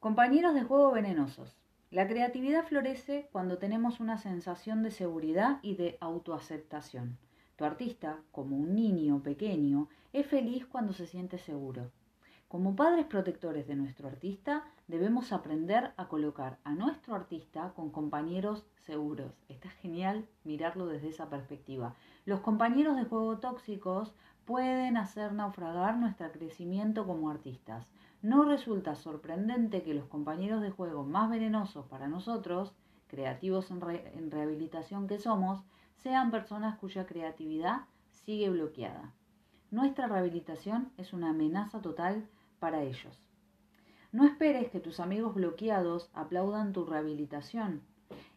Compañeros de juego venenosos. La creatividad florece cuando tenemos una sensación de seguridad y de autoaceptación. Tu artista, como un niño pequeño, es feliz cuando se siente seguro. Como padres protectores de nuestro artista, debemos aprender a colocar a nuestro artista con compañeros seguros. Está genial mirarlo desde esa perspectiva. Los compañeros de juego tóxicos pueden hacer naufragar nuestro crecimiento como artistas. No resulta sorprendente que los compañeros de juego más venenosos para nosotros, creativos en, en rehabilitación que somos, sean personas cuya creatividad sigue bloqueada. Nuestra rehabilitación es una amenaza total para ellos. No esperes que tus amigos bloqueados aplaudan tu rehabilitación.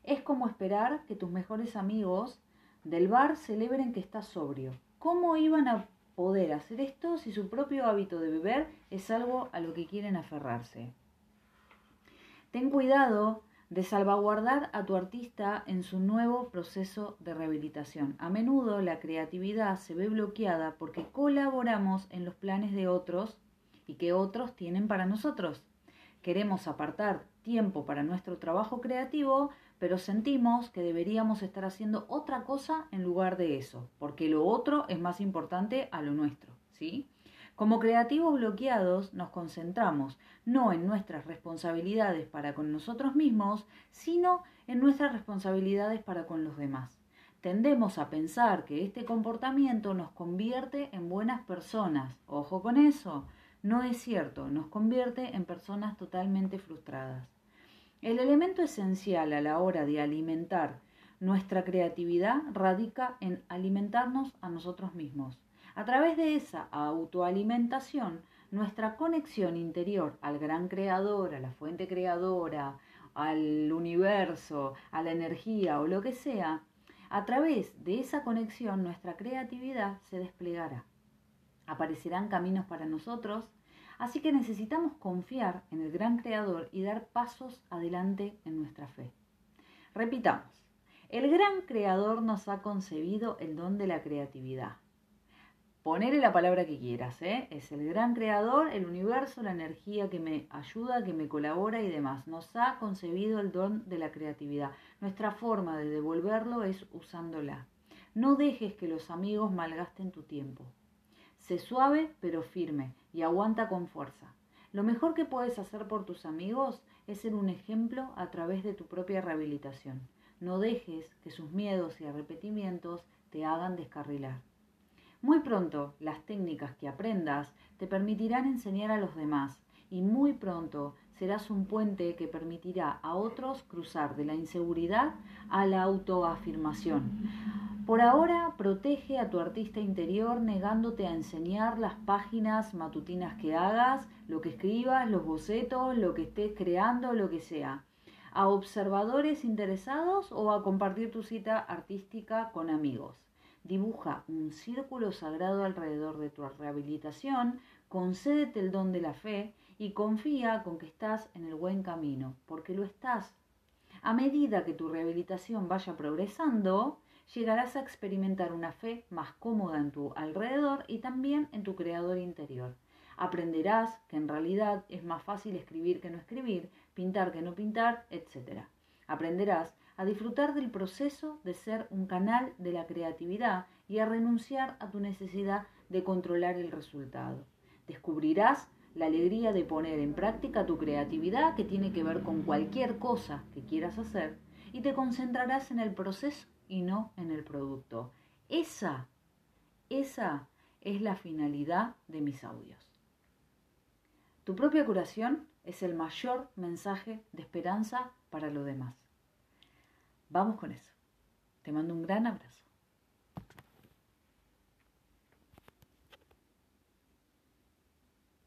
Es como esperar que tus mejores amigos del bar celebren que estás sobrio. ¿Cómo iban a poder hacer esto si su propio hábito de beber es algo a lo que quieren aferrarse? Ten cuidado de salvaguardar a tu artista en su nuevo proceso de rehabilitación. A menudo la creatividad se ve bloqueada porque colaboramos en los planes de otros y que otros tienen para nosotros. Queremos apartar tiempo para nuestro trabajo creativo, pero sentimos que deberíamos estar haciendo otra cosa en lugar de eso, porque lo otro es más importante a lo nuestro, ¿sí? Como creativos bloqueados nos concentramos no en nuestras responsabilidades para con nosotros mismos, sino en nuestras responsabilidades para con los demás. Tendemos a pensar que este comportamiento nos convierte en buenas personas. Ojo con eso. No es cierto, nos convierte en personas totalmente frustradas. El elemento esencial a la hora de alimentar nuestra creatividad radica en alimentarnos a nosotros mismos. A través de esa autoalimentación, nuestra conexión interior al gran creador, a la fuente creadora, al universo, a la energía o lo que sea, a través de esa conexión nuestra creatividad se desplegará aparecerán caminos para nosotros, así que necesitamos confiar en el gran creador y dar pasos adelante en nuestra fe. Repitamos, el gran creador nos ha concebido el don de la creatividad. Ponele la palabra que quieras, ¿eh? es el gran creador, el universo, la energía que me ayuda, que me colabora y demás. Nos ha concebido el don de la creatividad. Nuestra forma de devolverlo es usándola. No dejes que los amigos malgasten tu tiempo. Sé suave pero firme y aguanta con fuerza. Lo mejor que puedes hacer por tus amigos es ser un ejemplo a través de tu propia rehabilitación. No dejes que sus miedos y arrepentimientos te hagan descarrilar. Muy pronto las técnicas que aprendas te permitirán enseñar a los demás y muy pronto serás un puente que permitirá a otros cruzar de la inseguridad a la autoafirmación. Por ahora, protege a tu artista interior negándote a enseñar las páginas matutinas que hagas, lo que escribas, los bocetos, lo que estés creando, lo que sea. A observadores interesados o a compartir tu cita artística con amigos. Dibuja un círculo sagrado alrededor de tu rehabilitación, concédete el don de la fe y confía con que estás en el buen camino, porque lo estás. A medida que tu rehabilitación vaya progresando, llegarás a experimentar una fe más cómoda en tu alrededor y también en tu creador interior. Aprenderás que en realidad es más fácil escribir que no escribir, pintar que no pintar, etc. Aprenderás a disfrutar del proceso de ser un canal de la creatividad y a renunciar a tu necesidad de controlar el resultado. Descubrirás la alegría de poner en práctica tu creatividad que tiene que ver con cualquier cosa que quieras hacer y te concentrarás en el proceso y no en el producto. Esa, esa es la finalidad de mis audios. Tu propia curación es el mayor mensaje de esperanza para lo demás. Vamos con eso. Te mando un gran abrazo.